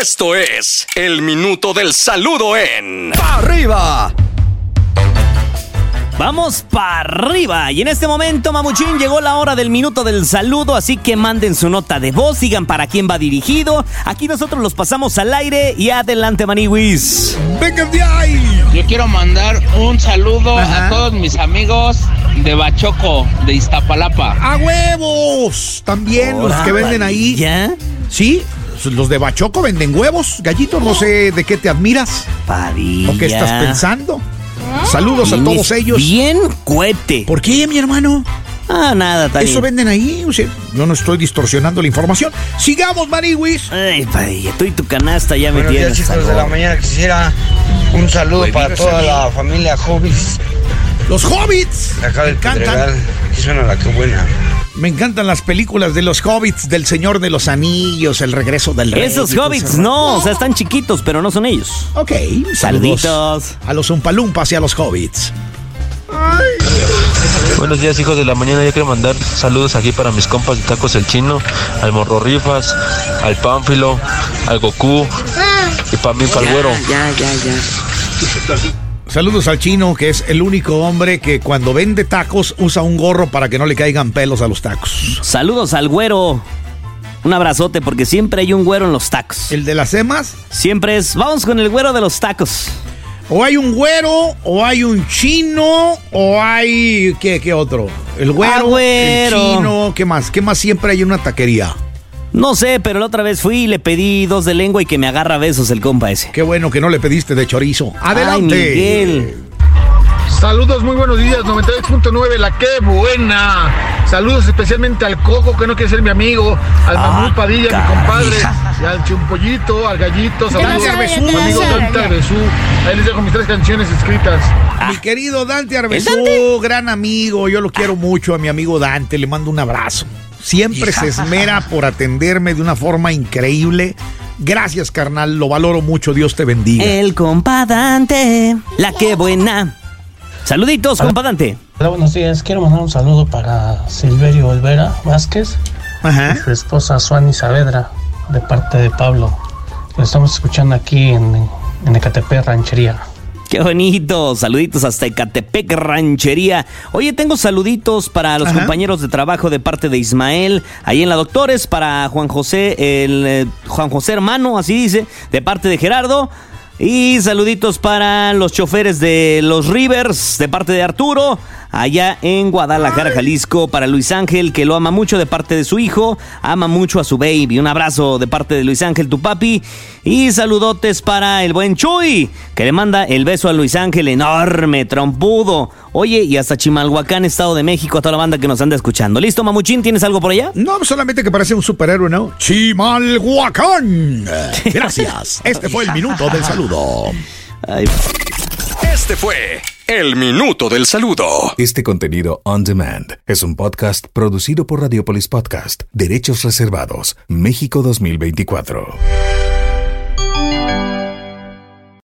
Esto es el minuto del saludo en ¡Arriba! Vamos para arriba. Y en este momento, Mamuchín, llegó la hora del minuto del saludo, así que manden su nota de voz, digan para quién va dirigido. Aquí nosotros los pasamos al aire y adelante, Maniwis. ¡Venga de ahí! Yo quiero mandar un saludo a todos mis amigos de Bachoco, de Iztapalapa. ¡A huevos! También los que venden ahí. ¿Ya? Sí, los de Bachoco venden huevos. Gallito, no sé de qué te admiras Padilla. o qué estás pensando. Saludos a todos ellos. Bien cohete. ¿Por qué, mi hermano? Ah, nada, está Eso venden ahí. O sea, yo no estoy distorsionando la información. Sigamos, Maniwis. Ay, Padilla, tú y tu canasta ya me Buenos días, tienes. chicos de la mañana. Quisiera un saludo para toda la familia Hobbits Los hobbits. de acá del Me encantan. Pedregal. Aquí suena la que buena. Me encantan las películas de los hobbits, del Señor de los Anillos, El regreso del rey. Esos hobbits, no, o sea, están chiquitos, pero no son ellos. Ok, saludos Saluditos. a los Umpalumpas y a los hobbits. Buenos días, hijos de la mañana. Yo quiero mandar saludos aquí para mis compas de Tacos El Chino, al Morro Rifas, al Pánfilo, al Goku y para mí, para el güero. Saludos al chino, que es el único hombre que cuando vende tacos usa un gorro para que no le caigan pelos a los tacos. Saludos al güero. Un abrazote, porque siempre hay un güero en los tacos. El de las emas, Siempre es, vamos con el güero de los tacos. o hay un güero, o hay un chino, o hay. ¿Qué, qué otro? El güero, Ah, güero. el chino, ¿qué más? ¿Qué más siempre hay en una taquería? No sé, pero la otra vez fui y le pedí dos de lengua y que me agarra besos el compa ese. Qué bueno que no le pediste de chorizo. Adelante. Ay, Miguel. Saludos, muy buenos días, 98.9, la que buena. Saludos especialmente al Coco, que no quiere ser mi amigo, al Ah, Padilla, mi compadre, y al Chumpollito, al Gallito, saludos a mi amigo Arbesú. Dante Arbesú. Ahí les dejo mis tres canciones escritas. Mi querido Dante Arbesú, Dante? gran amigo, yo lo quiero mucho a mi amigo Dante, le mando un abrazo. Siempre se esmera por atenderme de una forma increíble. Gracias, carnal, lo valoro mucho, Dios te bendiga. El compa Dante. La que buena. Saluditos, compa Dante. Hola, buenos días. Quiero mandar un saludo para Silverio Olvera Vázquez Ajá. y su esposa Suani Saavedra, de parte de Pablo. Lo estamos escuchando aquí en, en Ecatepec, Ranchería. Qué bonito. Saluditos hasta Ecatepec, Ranchería. Oye, tengo saluditos para los Ajá. compañeros de trabajo de parte de Ismael. Ahí en la Doctores, para Juan José, el eh, Juan José hermano, así dice, de parte de Gerardo. Y saluditos para los choferes de los Rivers, de parte de Arturo. Allá en Guadalajara, Jalisco, para Luis Ángel, que lo ama mucho de parte de su hijo. Ama mucho a su baby. Un abrazo de parte de Luis Ángel, tu papi. Y saludotes para el buen Chuy, que le manda el beso a Luis Ángel enorme, trompudo. Oye, y hasta Chimalhuacán, Estado de México, a toda la banda que nos anda escuchando. ¿Listo, Mamuchín? ¿Tienes algo por allá? No, solamente que parece un superhéroe, ¿no? Chimalhuacán. Gracias. Este fue el minuto del saludo. Ay, Este fue el minuto del saludo. Este contenido on demand es un podcast producido por Radiopolis Podcast, Derechos Reservados, México 2024.